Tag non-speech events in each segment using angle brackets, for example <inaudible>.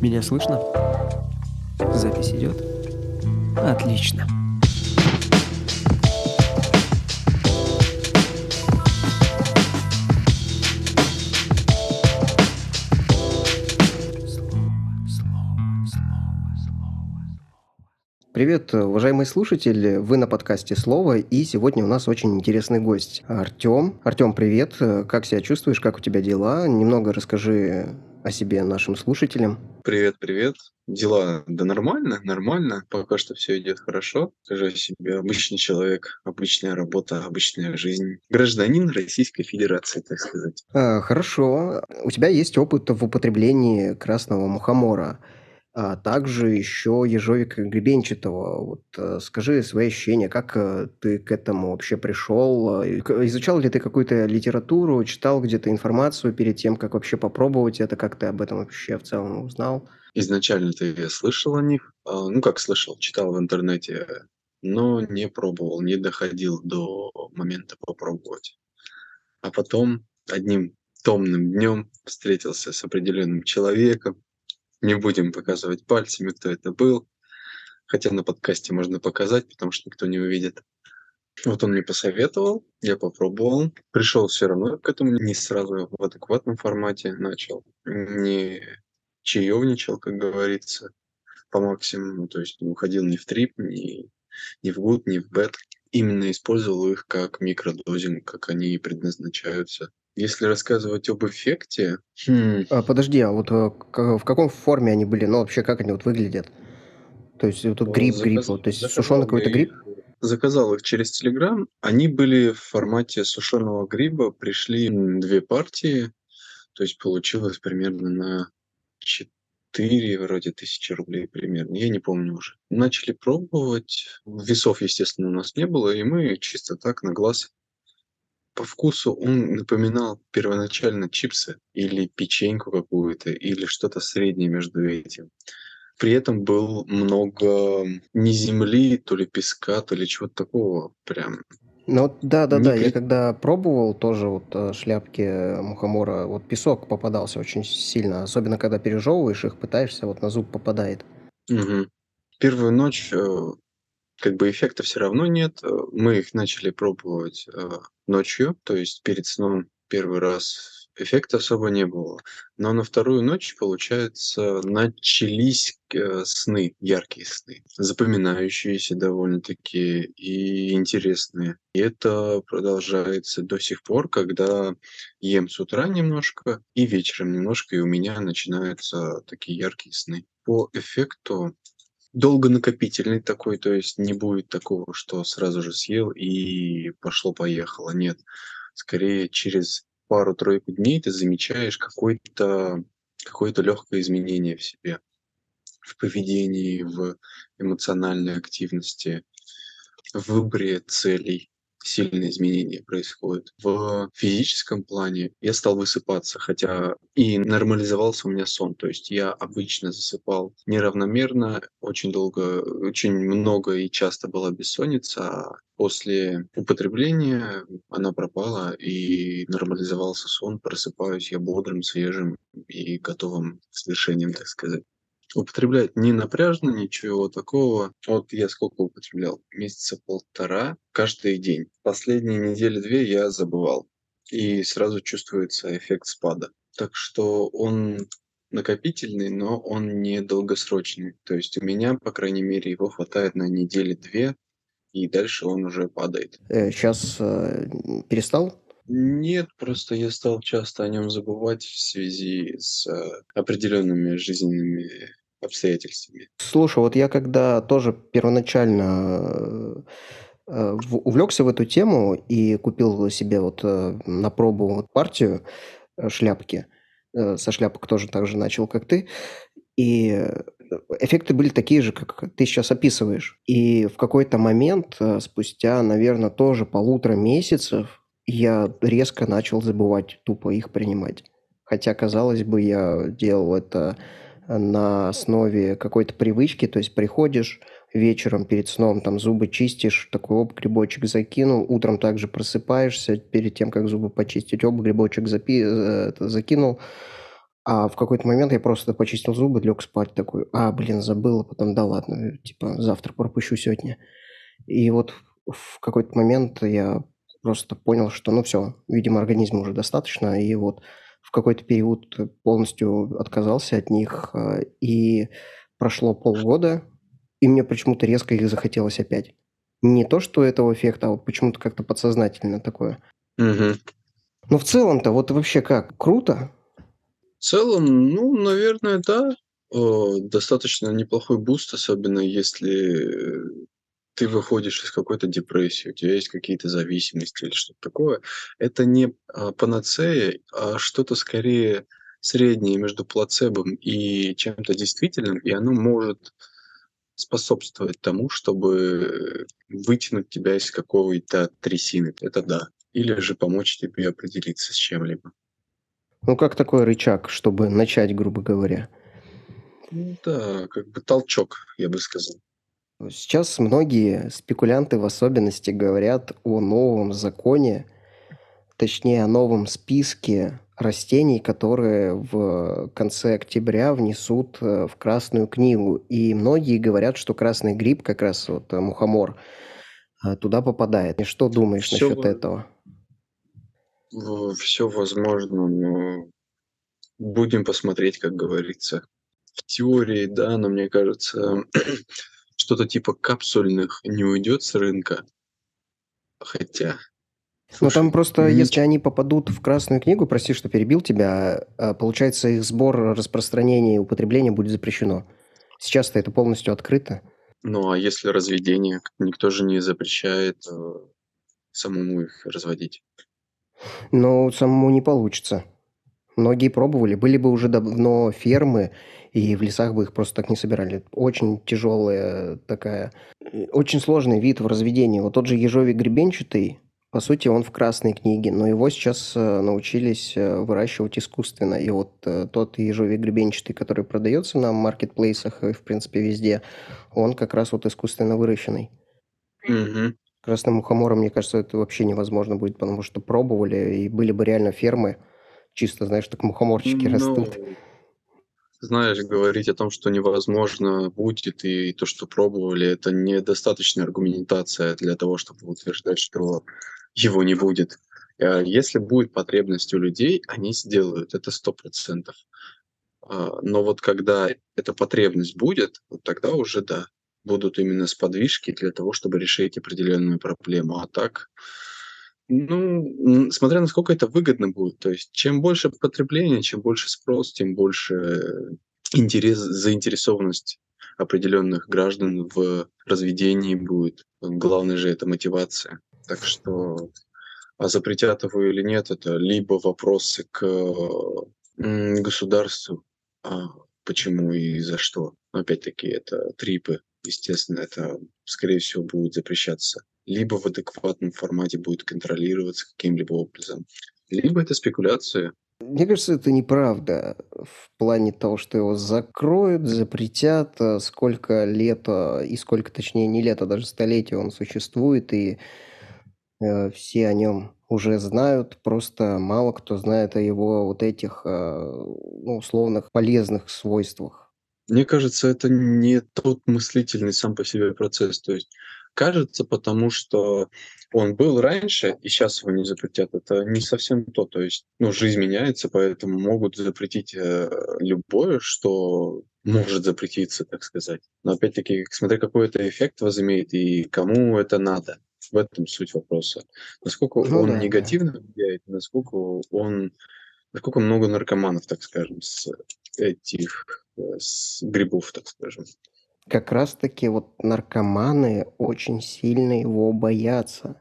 Меня слышно? Запись идет? Отлично. Привет, уважаемые слушатели, вы на подкасте «Слово», и сегодня у нас очень интересный гость. Артем. Артем, привет, как себя чувствуешь, как у тебя дела? Немного расскажи о себе нашим слушателям. Привет, привет. Дела, да нормально, нормально. Пока что все идет хорошо. Скажу о себе. Обычный человек, обычная работа, обычная жизнь. Гражданин Российской Федерации, так сказать. А, хорошо. У тебя есть опыт в употреблении красного мухомора а также еще ежовика гребенчатого. Вот э, скажи свои ощущения, как э, ты к этому вообще пришел? Изучал ли ты какую-то литературу, читал где-то информацию перед тем, как вообще попробовать это? Как ты об этом вообще в целом узнал? Изначально-то я слышал о них, а, ну как слышал, читал в интернете, но не пробовал, не доходил до момента попробовать. А потом одним томным днем встретился с определенным человеком, не будем показывать пальцами, кто это был. Хотя на подкасте можно показать, потому что никто не увидит. Вот он мне посоветовал, я попробовал. Пришел все равно к этому не сразу в адекватном формате начал. Не чаевничал, как говорится, по максимуму. То есть не уходил ни в трип, ни, ни в гуд, ни в бет. Именно использовал их как микродозинг, как они предназначаются если рассказывать об эффекте... Хм. А, подожди, а вот э, в каком форме они были? Ну, вообще, как они вот выглядят? То есть, вот гриб, заказ... гриб, вот, то есть сушеный какой-то гриб? Заказал их через Телеграм. Они были в формате сушеного гриба. Пришли две партии. То есть получилось примерно на 4 вроде тысячи рублей примерно. Я не помню уже. Начали пробовать. Весов, естественно, у нас не было. И мы чисто так на глаз по вкусу он напоминал первоначально чипсы или печеньку какую-то, или что-то среднее между этим. При этом было много не земли, то ли песка, то ли чего-то такого прям. Ну да, да, не да. Я когда пробовал тоже вот э, шляпки мухомора, вот песок попадался очень сильно, особенно когда пережевываешь их, пытаешься, вот на зуб попадает. Угу. Первую ночь э, как бы эффекта все равно нет. Э, мы их начали пробовать э, ночью, то есть перед сном первый раз эффекта особо не было. Но на вторую ночь, получается, начались э, сны, яркие сны, запоминающиеся довольно-таки и интересные. И это продолжается до сих пор, когда ем с утра немножко и вечером немножко, и у меня начинаются такие яркие сны. По эффекту долгонакопительный такой, то есть не будет такого, что сразу же съел и пошло-поехало. Нет, скорее через пару-тройку дней ты замечаешь какое-то какое-то легкое изменение в себе, в поведении, в эмоциональной активности, в выборе целей сильные изменения происходят. В физическом плане я стал высыпаться, хотя и нормализовался у меня сон. То есть я обычно засыпал неравномерно, очень долго, очень много и часто была бессонница, а после употребления она пропала и нормализовался сон, просыпаюсь я бодрым, свежим и готовым к свершениям, так сказать употреблять не напряжно, ничего такого. Вот я сколько употреблял? Месяца полтора каждый день. Последние недели-две я забывал. И сразу чувствуется эффект спада. Так что он накопительный, но он не долгосрочный. То есть у меня, по крайней мере, его хватает на недели-две, и дальше он уже падает. Сейчас э, перестал нет, просто я стал часто о нем забывать в связи с э, определенными жизненными обстоятельствами. Слушай, вот я когда тоже первоначально э, увлекся в эту тему и купил себе вот э, на пробу партию э, шляпки, со шляпок тоже так же начал, как ты, и эффекты были такие же, как ты сейчас описываешь. И в какой-то момент, спустя, наверное, тоже полутора месяцев, я резко начал забывать тупо их принимать. Хотя, казалось бы, я делал это на основе какой-то привычки, то есть приходишь вечером перед сном, там зубы чистишь, такой оп, грибочек закинул, утром также просыпаешься, перед тем, как зубы почистить, оп, грибочек запи, э, закинул, А в какой-то момент я просто почистил зубы, лег спать такой, а, блин, забыл, а потом, да ладно, типа, завтра пропущу сегодня. И вот в какой-то момент я просто понял, что, ну все, видимо, организму уже достаточно, и вот в какой-то период полностью отказался от них, э, и прошло полгода, и мне почему-то резко их захотелось опять. Не то, что этого эффекта, а вот почему-то как-то подсознательно такое. Угу. Ну, в целом-то, вот вообще как? Круто? В целом, ну, наверное, да. О, достаточно неплохой boost, особенно если ты выходишь из какой-то депрессии, у тебя есть какие-то зависимости или что-то такое. Это не а, панацея, а что-то скорее среднее между плацебом и чем-то действительным, и оно может способствовать тому, чтобы вытянуть тебя из какой-то трясины. Это да. Или же помочь тебе определиться с чем-либо. Ну, как такой рычаг, чтобы начать, грубо говоря? Ну да, как бы толчок, я бы сказал. Сейчас многие спекулянты в особенности говорят о новом законе, точнее о новом списке растений, которые в конце октября внесут э, в Красную книгу. И многие говорят, что красный гриб, как раз вот э, мухомор, э, туда попадает. И что думаешь Все насчет этого? Все возможно, но будем посмотреть, как говорится. В теории, да, но мне кажется, <clears throat> что-то типа капсульных не уйдет с рынка. Хотя, ну там просто, если они попадут в Красную книгу, прости, что перебил тебя, а, получается их сбор, распространение и употребление будет запрещено. Сейчас-то это полностью открыто. Ну а если разведение, никто же не запрещает э, самому их разводить. Но самому не получится. Многие пробовали, были бы уже давно фермы, и в лесах бы их просто так не собирали. Очень тяжелая такая, очень сложный вид в разведении. Вот тот же ежовик гребенчатый, по сути, он в красной книге, но его сейчас э, научились э, выращивать искусственно. И вот э, тот ежовик гребенчатый, который продается на маркетплейсах и, в принципе, везде, он как раз вот искусственно выращенный. Угу. Красным мухомором, мне кажется, это вообще невозможно будет, потому что пробовали, и были бы реально фермы, чисто, знаешь, так мухоморчики ну, растут. Знаешь, говорить о том, что невозможно будет, и то, что пробовали, это недостаточная аргументация для того, чтобы утверждать, что его не будет. А если будет потребность у людей, они сделают, это сто процентов. А, но вот когда эта потребность будет, вот тогда уже да, будут именно сподвижки для того, чтобы решить определенную проблему. А так, ну, смотря насколько это выгодно будет. То есть, чем больше потребления, чем больше спрос, тем больше интерес, заинтересованность определенных граждан в разведении будет. Главное же это мотивация. Так что, а запретят его или нет, это либо вопросы к государству, а почему и за что. Но опять-таки это трипы, естественно, это, скорее всего, будет запрещаться либо в адекватном формате будет контролироваться каким-либо образом, либо это спекуляция. Мне кажется, это неправда в плане того, что его закроют, запретят, а сколько лет, и сколько, точнее, не лет, а даже столетий он существует, и э, все о нем уже знают, просто мало кто знает о его вот этих, э, ну, условных полезных свойствах. Мне кажется, это не тот мыслительный сам по себе процесс. То есть кажется, потому что он был раньше, и сейчас его не запретят. Это не совсем то. То есть, ну, жизнь меняется, поэтому могут запретить э, любое, что может запретиться, так сказать. Но опять-таки, смотря какой это эффект возымеет и кому это надо. В этом суть вопроса. Насколько ну, он да, негативно да. влияет, насколько он, насколько много наркоманов, так скажем, с этих э, с грибов, так скажем. Как раз таки вот наркоманы очень сильно его боятся.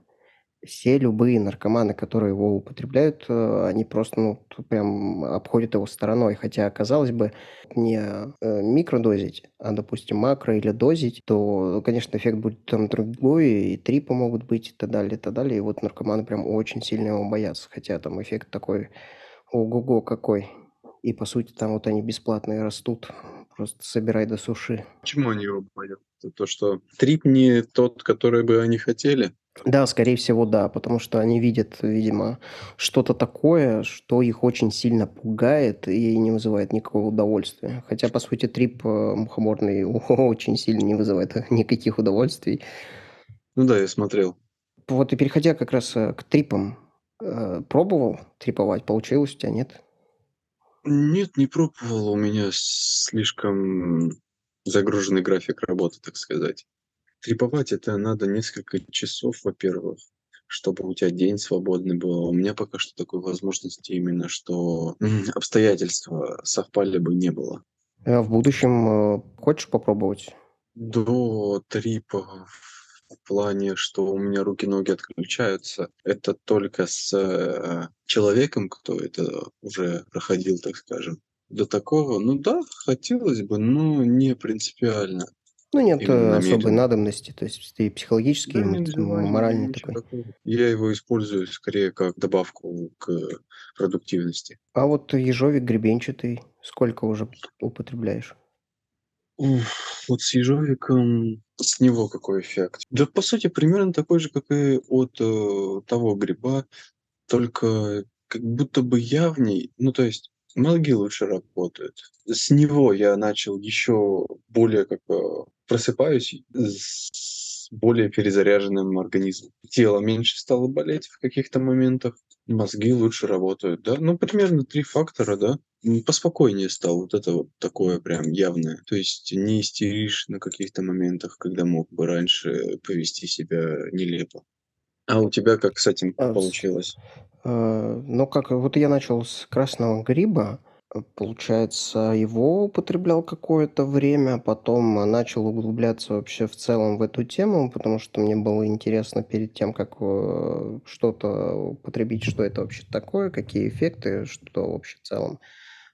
Все любые наркоманы, которые его употребляют, э, они просто, ну, прям обходят его стороной. Хотя, казалось бы, не э, микродозить, а, допустим, макро или дозить, то, конечно, эффект будет там другой, и трипы могут быть, и так далее, и так далее. И вот наркоманы прям очень сильно его боятся. Хотя там эффект такой, ого-го какой. И, по сути, там вот они бесплатные растут. Просто собирай до суши. Почему они его боятся? То, что трип не тот, который бы они хотели? Да, скорее всего, да, потому что они видят, видимо, что-то такое, что их очень сильно пугает и не вызывает никакого удовольствия. Хотя, по сути, трип э, мухоморный <laughs> очень сильно не вызывает <laughs> никаких удовольствий. Ну да, я смотрел. Вот и переходя как раз э, к трипам, э, пробовал триповать, получилось у тебя, нет? Нет, не пробовал. У меня слишком загруженный график работы, так сказать. Триповать это надо несколько часов, во-первых, чтобы у тебя день свободный был. У меня пока что такой возможности именно, что обстоятельства совпали бы, не было. А в будущем э, хочешь попробовать? До трипа в плане, что у меня руки-ноги отключаются, это только с э, человеком, кто это уже проходил, так скажем. До такого, ну да, хотелось бы, но не принципиально. Ну, нет э, особой надобности, то есть ты психологически, Да, и нет моральный такой. такого. Я его использую скорее как добавку к продуктивности. А вот ежовик гребенчатый сколько уже употребляешь? Вот с ежовиком, с него какой эффект? Да, по сути, примерно такой же, как и от э, того гриба, только как будто бы явней. Ну, то есть мозги лучше работают. С него я начал еще более как просыпаюсь с более перезаряженным организмом. Тело меньше стало болеть в каких-то моментах, мозги лучше работают, да. Ну, примерно три фактора, да. Поспокойнее стал, вот это вот такое прям явное. То есть не истеришь на каких-то моментах, когда мог бы раньше повести себя нелепо. А у тебя как с этим А, получилось? Э, ну, как, вот я начал с красного гриба, получается, его употреблял какое-то время, потом начал углубляться вообще в целом в эту тему, потому что мне было интересно перед тем, как э, что-то употребить, что это вообще такое, какие эффекты, что вообще в целом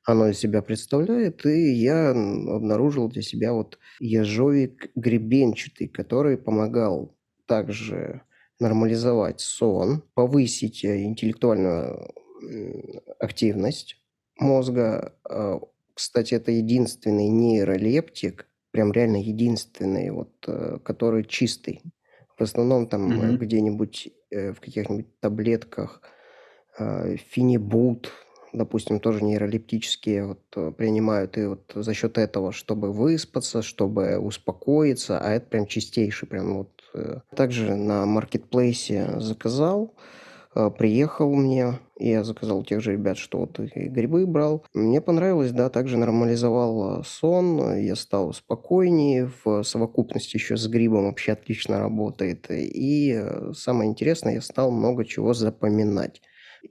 оно из себя представляет, и я обнаружил для себя вот ежовик гребенчатый, который помогал также нормализовать сон, повысить э, интеллектуальную активность мозга. А, кстати, это единственный нейролептик, прям реально единственный, вот, э, который чистый. В основном там угу. где-нибудь в каких-нибудь таблетках финибут, допустим, тоже нейролептические вот принимают, и вот за счет этого, чтобы выспаться, чтобы успокоиться, а это прям чистейший, прям вот Э, также на маркетплейсе заказал, э, приехал мне, я заказал тех же ребят, что вот и грибы брал. Мне понравилось, да, также нормализовал сон, я стал спокойнее, в совокупности еще с грибом вообще отлично работает. И э, самое интересное, я стал много чего запоминать.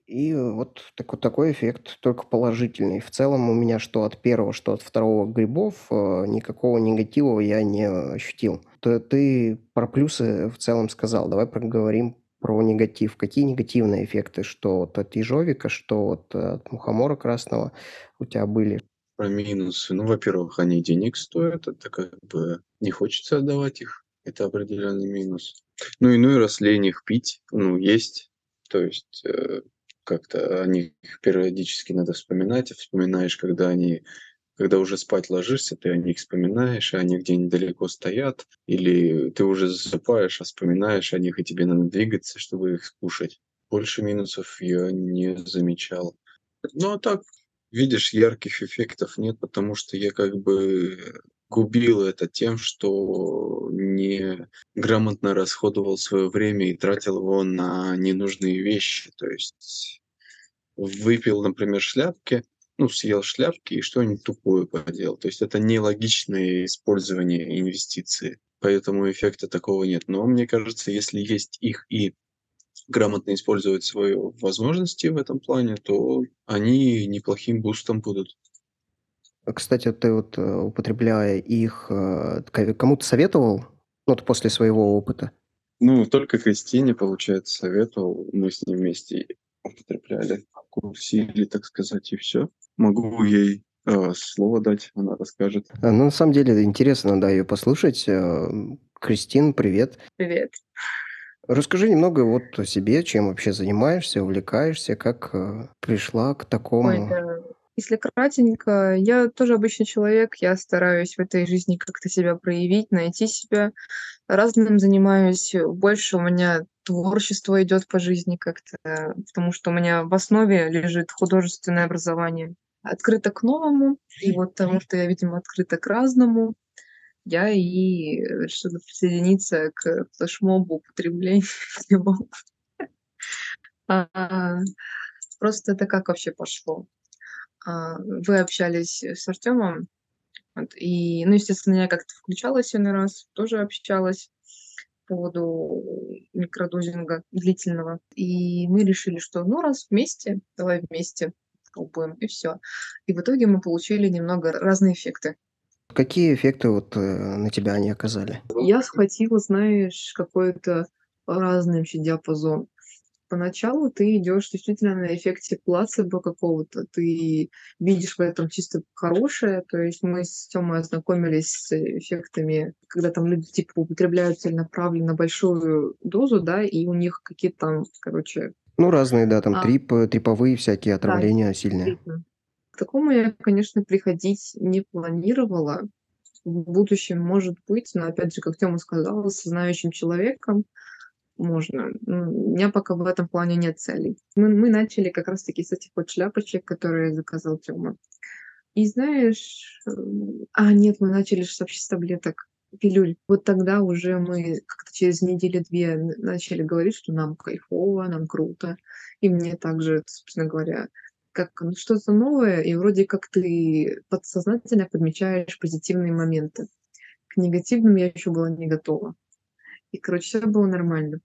И вот такой, такой эффект, только положительный. В целом у меня что от первого, что от второго грибов э, никакого негатива я не ощутил. То ты про плюсы в целом сказал. Давай поговорим про негатив. Какие негативные эффекты, что вот от ежовика, что вот от мухомора красного у тебя были? Про минусы. Ну, во-первых, они денег стоят, это как бы не хочется отдавать их. Это определенный минус. Ну, иной раз лень их пить, ну, есть. То есть э, как-то о них периодически надо вспоминать, вспоминаешь, когда они когда уже спать ложишься, ты о них вспоминаешь, и они где-нибудь далеко стоят, или ты уже засыпаешь, а вспоминаешь о них, и тебе надо двигаться, чтобы их скушать. Больше минусов я не замечал. Ну, а так, видишь, ярких эффектов нет, потому что я как бы губил это тем, что не грамотно расходовал свое время и тратил его на ненужные вещи. То есть выпил, например, шляпки, ну, съел шляпки и что-нибудь тупое поделал. То есть это нелогичное использование инвестиций. Поэтому эффекта такого нет. Но мне кажется, если есть их и грамотно использовать свои возможности в этом плане, то они неплохим бустом будут. Кстати, ты вот э, употребляя их, э, кому-то советовал, ну, вот после своего опыта? Ну, только Кристине, получается, советовал. Мы с ней вместе употребляли, курсили, так сказать, и все. Могу ей э, слово дать, она расскажет. А, ну, на самом деле, интересно, да, ее послушать. Э, Кристин, привет. Привет. Расскажи немного вот о себе, чем вообще занимаешься, увлекаешься, как э, пришла к такому... Ой, да. Если кратенько, я тоже обычный человек, я стараюсь в этой жизни как-то себя проявить, найти себя. Разным занимаюсь, больше у меня творчество идет по жизни как-то, потому что у меня в основе лежит художественное образование. Открыто к новому, и вот потому что я, видимо, открыта к разному, я и решила присоединиться к флешмобу употребления <laughs> А, просто это как вообще пошло? А, вы общались с Артемом, и, ну, естественно, я как-то включалась один раз, тоже общалась поводу микродозинга длительного. И мы решили, что ну раз вместе, давай вместе пробуем, и все. И в итоге мы получили немного разные эффекты. Какие эффекты вот э, на тебя они оказали? Я схватила, знаешь, какой-то разный вообще диапазон. Поначалу ты идешь действительно на эффекте плацебо какого-то. Ты видишь в этом чисто хорошее. То есть мы с Тёмой ознакомились с эффектами, когда там люди типа употребляют целенаправленно большую дозу, да, и у них какие-то там, короче, Ну, разные, да, там а, трип, триповые всякие да, отравления сильные. действительно. К такому я, конечно, приходить не планировала. В будущем, может быть, но опять же, как Тёма сказала, с знающим человеком можно. Ну, у меня пока в этом плане нет целей. Мы, мы начали как раз-таки с этих вот шляпочек, которые заказал Тёма. И знаешь, э, а нет, мы начали вообще с таблеток пилюль. Вот тогда уже мы как-то через неделю-две начали говорить, что нам кайфово, нам круто. И мне также, собственно говоря, как ну, что-то новое, и вроде как ты подсознательно подмечаешь позитивные моменты. К негативным я еще была не готова. И, короче, все было нормально.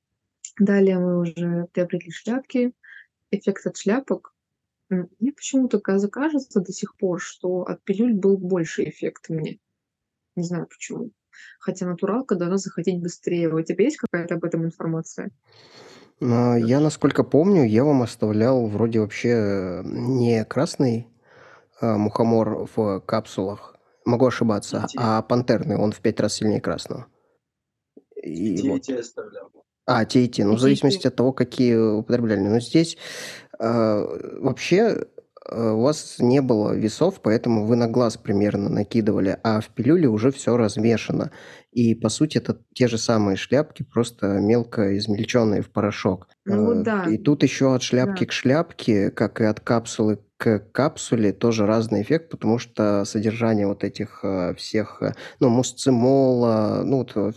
Далее мы уже приобрели шляпки. Эффект от шляпок. Мне почему-то кажется до сих пор, что от пилюль был больше эффект мне. Не знаю почему. Хотя натуралка должна заходить быстрее. У тебя есть какая-то об этом информация? А, я, насколько помню, я вам оставлял вроде вообще не красный а, мухомор в капсулах, могу ошибаться, а пантерный, он в пять раз сильнее красного. И вот. те оставлял. А, те и те. Ну, в зависимости от того, какие употребляли. Но здесь э, вообще э, у вас не было весов, поэтому вы на глаз примерно накидывали, а в пилюле уже все размешано. И, по сути, это те же самые шляпки, просто мелко измельченные в порошок. Ну вот да. И тут еще от шляпки да. к шляпке, как и от капсулы к капсуле, тоже разный эффект, потому что содержание вот этих э, всех, ну, мусцимола, ну, вот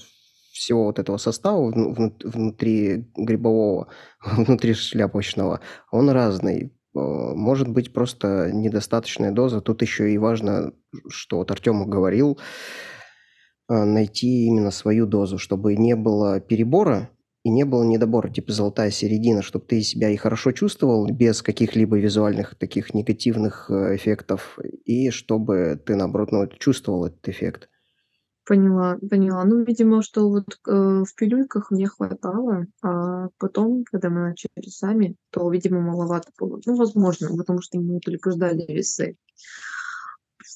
всего вот этого состава внутри грибового, <laughs> внутри шляпочного, он разный. Э, может быть просто недостаточная доза. Тут еще и важно, что вот Артем говорил, э, найти именно свою дозу, чтобы не было перебора и не было недобора, типа золотая середина, чтобы ты себя и хорошо чувствовал без каких-либо визуальных таких негативных э, эффектов, и чтобы ты, наоборот, ну, чувствовал этот эффект. Поняла, поняла. Ну, видимо, что вот, э, в пилюльках мне хватало, а потом, когда мы начали сами, то, видимо, маловато было. Ну, возможно, потому что мы ждали весы.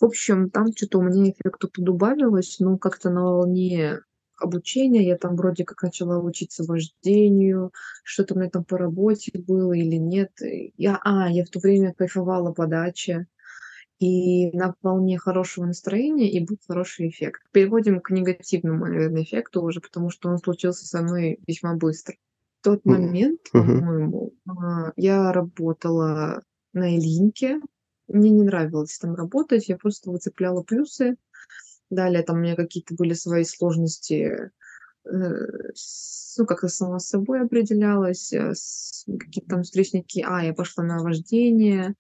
В общем, там что то у меня эффектов подубавилось, но как-то на волне обучения я там вроде как начала учиться вождению, что-то у меня там по работе было или нет. Я, а, я в то время кайфовала по даче и на волне хорошего настроения, и будет хороший эффект. Переходим к негативному, наверное, эффекту уже, потому что он случился со мной весьма быстро. В тот момент, по-моему, а, я работала на Ильинке. Мне не нравилось там работать, я просто выцепляла плюсы. Далее там у меня какие-то были свои сложности, э, ну, как-то сама с собой определялась, э, какие-то там встречники. А, я пошла на вождение,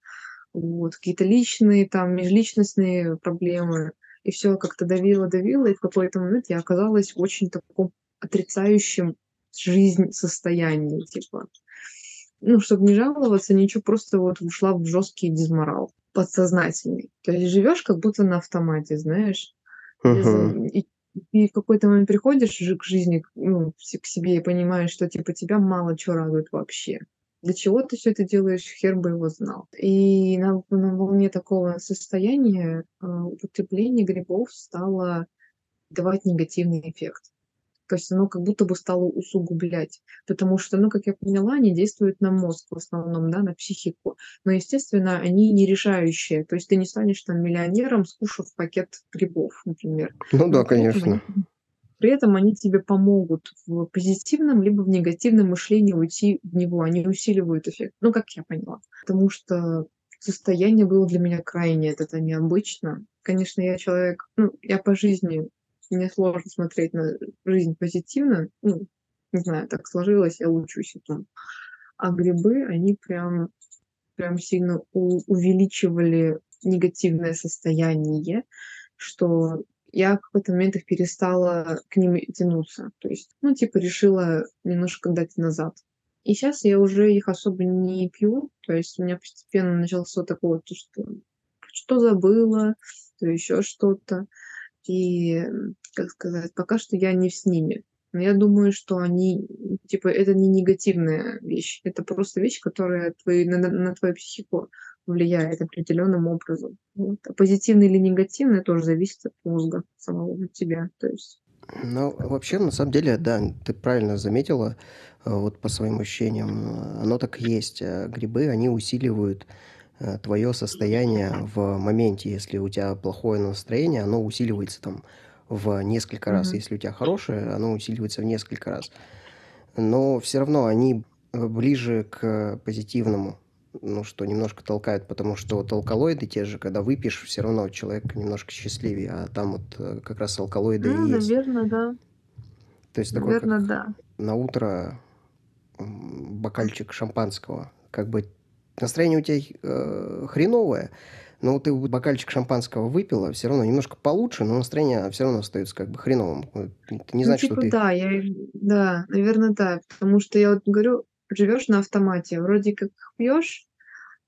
вот, какие-то личные, там, межличностные проблемы. И все как-то давило, давило, и в какой-то момент я оказалась в очень таком отрицающем жизнь состоянии, типа. Ну, чтобы не жаловаться, ничего, просто вот ушла в жесткий дизморал подсознательный. То есть живешь как будто на автомате, знаешь. Uh-huh. И, и в какой-то момент приходишь к жизни, ну, к себе и понимаешь, что типа тебя мало чего радует вообще для чего ты все это делаешь, хер бы его знал. И на, на волне такого состояния э, употребление грибов стало давать негативный эффект. То есть оно как будто бы стало усугублять. Потому что, ну, как я поняла, они действуют на мозг в основном, да, на психику. Но, естественно, они не решающие. То есть ты не станешь там миллионером, скушав пакет грибов, например. Ну да, конечно. При этом они тебе помогут в позитивном либо в негативном мышлении уйти в него, они усиливают эффект. Ну, как я поняла. Потому что состояние было для меня крайне это необычно. Конечно, я человек, ну, я по жизни, мне сложно смотреть на жизнь позитивно, ну, не знаю, так сложилось, я учусь этому. А грибы, они прям, прям сильно у, увеличивали негативное состояние, что я в какой-то момент их перестала к ним тянуться. То есть, ну, типа, решила немножко дать назад. И сейчас я уже их особо не пью. То есть у меня постепенно начался такое, то, что что забыла, то еще что-то. И, как сказать, пока что я не с ними. Но я думаю, что они, типа, это не негативная вещь. Это просто вещь, которая твои, на, на твою психику влияет определенным образом. Вот. А позитивный или негативный тоже зависит от мозга самого тебя. То есть ну, вообще, на самом деле, да, ты правильно заметила, э, вот по своим ощущениям, оно так и есть. Э, грибы, они усиливают э, твое состояние в моменте. Если у тебя плохое настроение, оно усиливается там в несколько раз. Мгм. Если у тебя хорошее, оно усиливается в несколько раз. Но все равно они ближе к позитивному ну, что немножко толкает, потому что вот алкалоиды те же, когда выпьешь, все равно человек немножко счастливее, а там вот э, как раз алкалоиды Ну, и есть. наверное, да. То есть такой, Наверное, как да. на утро бокальчик шампанского. Как бы настроение у тебя э, хреновое, но ты бокальчик шампанского выпила, все равно немножко получше, но настроение все равно остается как бы хреновым. Это не Ну, значит, типа, что ты... да, я, да, наверное, да. Потому что я вот говорю, живешь на автомате, вроде как пьешь,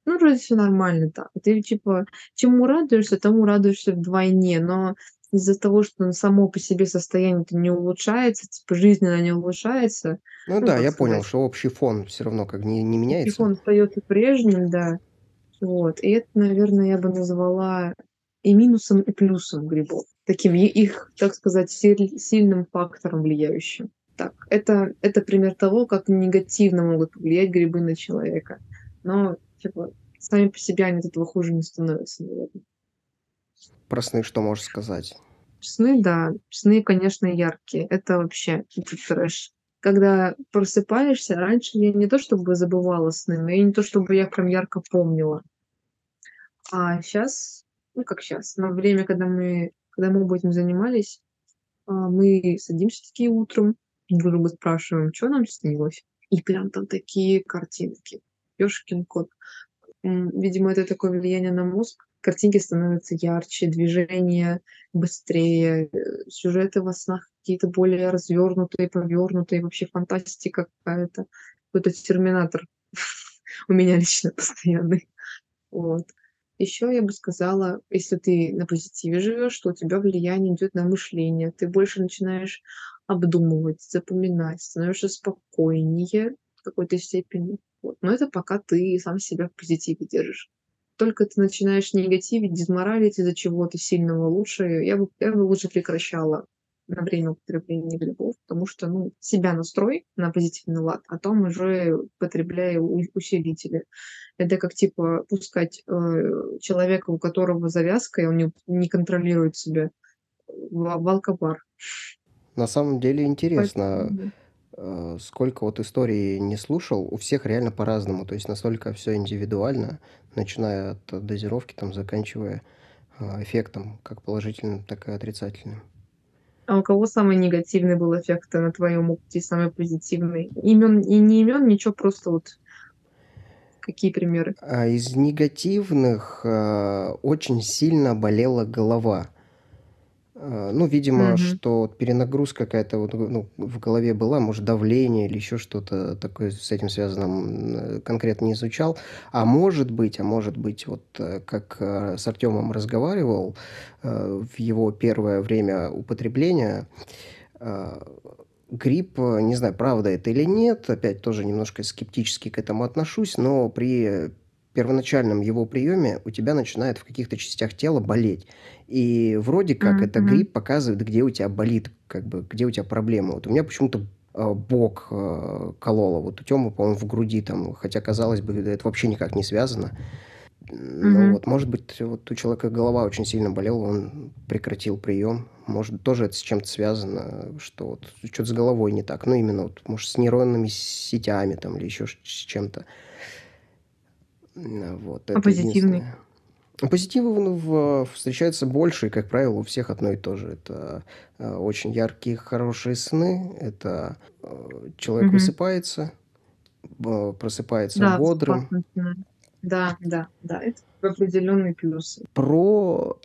ну, вроде все нормально так. Ты, типа, чему радуешься, тому радуешься вдвойне, но из-за того, что само по себе состояние не улучшается, типа, жизненно не улучшается, Ну ну, да, как я понял, сказать, что общий фон все равно как не, не меняется. телефон остается прежним, да. Вот. И это, наверное, я бы назвала и минусом, и плюсом грибов. Таким их, так сказать, силь- сильным фактором влияющим. Так, это, это пример того, как негативно могут влиять грибы на человека. Но, типа, сами по себе они от этого хуже не становятся, наверное. Про сны что можешь сказать? Сны, да, сны, конечно, яркие. Это вообще это трэш. Когда просыпаешься, раньше я не то чтобы забывала сны, но и не то чтобы я прям ярко помнила. А сейчас, ну как сейчас, на время, когда мы, когда мы этим занимались, а, мы садимся такие утром, друга спрашиваем, что нам снилось. И прям там такие картинки. Ёшкин кот. Видимо, это такое влияние на мозг. Картинки становятся ярче, движения быстрее, э, сюжеты во снах какие-то более развернутые, повернутые, вообще фантастика какая-то. Какой-то терминатор <laughs> у меня лично постоянный. Вот. Еще я бы сказала, если ты на позитиве живешь, что у тебя влияние идет на мышление. Ты больше начинаешь обдумывать, запоминать, становишься спокойнее в какой-то степени. Вот. Но это пока ты сам себя в позитиве держишь. Только ты начинаешь негативить, дезморалить из-за чего-то сильного лучше. Я бы, я бы лучше прекращала на время употребления грибов, потому что, ну, себя настрой на позитивный лад, а потом уже употребляй у- усилители. Это как, типа, пускать э, человека, у которого завязка, и он не, не контролирует себя, в, в алкобар. На самом деле интересно, Поэтому, э, сколько вот историй не слушал, у всех реально по-разному, то есть настолько все индивидуально, начиная от дозировки, там, заканчивая э, эффектом, как положительным, так и отрицательным. А у кого самый негативный был эффект на твоем опыте, самый позитивный? Имен и не имен, ничего, просто вот какие примеры? А из негативных э, очень сильно болела голова. Э, Ну, видимо, Мгм. что вот перенагрузка какая-то вот, ну, в голове была, может, давление или еще что-то такое с этим связано, м, э, конкретно не изучал. А может быть, а может быть, вот э, как э, с Артемом разговаривал э, в его первое время употребления, грипп, не знаю, правда это или нет, опять тоже немножко скептически к этому отношусь, но при первоначальном его приеме у тебя начинает в каких-то частях тела болеть. И вроде как это Мгм. грипп показывает, где у тебя болит, как бы, где у тебя проблемы. Вот у меня почему-то э, бок э, кололо. Вот у Тёмы, по-моему, в груди там, хотя, казалось бы, это вообще никак не связано. Мгм. вот, может быть, вот у человека голова очень сильно болела, он прекратил прием. Может, тоже это с чем-то связано, что вот что-то с головой не так. Ну, именно вот, может, с нейронными сетями там или еще с чем-то. М, Вот, А позитивный? Позитивов ну, встречается больше, и, как правило, у всех одно и то же. Это э, очень яркие, хорошие сны, это э, человек Мгм. высыпается, б- просыпается Да, бодрым. Да, да, да, это определенные плюсы. Про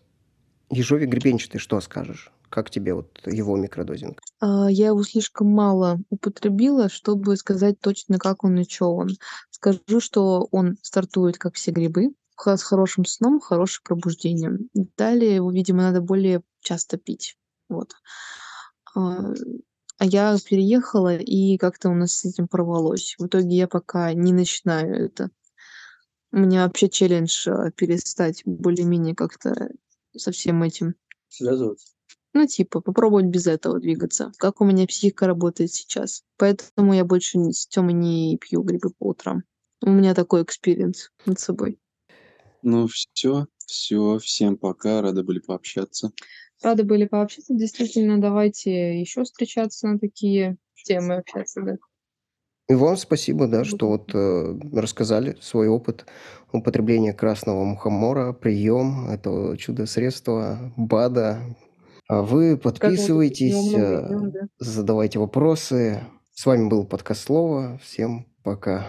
ежовик гребенчатый что скажешь? Как тебе вот его микродозинг? А, Я его слишком мало употребила, чтобы сказать точно, как он и что он. Скажу, что он стартует, как все грибы, с хорошим сном, хорошим пробуждением. Далее его, видимо, надо более часто пить. Вот. А а я переехала, и как-то у нас с этим порвалось. В итоге я пока не начинаю это. У меня вообще челлендж а, перестать более-менее как-то со всем этим Связываться? Ну, типа, попробовать без этого двигаться. Как у меня психика работает сейчас. Поэтому я больше не- с Тёмой не пью грибы по утрам. У меня такой experience над собой. Ну все, все, всем пока, рады были пообщаться. Рады были пообщаться. Действительно, давайте еще встречаться на такие темы, общаться, да. И вам спасибо, да, что вот э, рассказали свой опыт употребления красного мухомора, прием этого чудо-средства, БАДа. А Вы подписывайтесь, э, задавайте вопросы. С вами был подкаст Слово. Всем пока.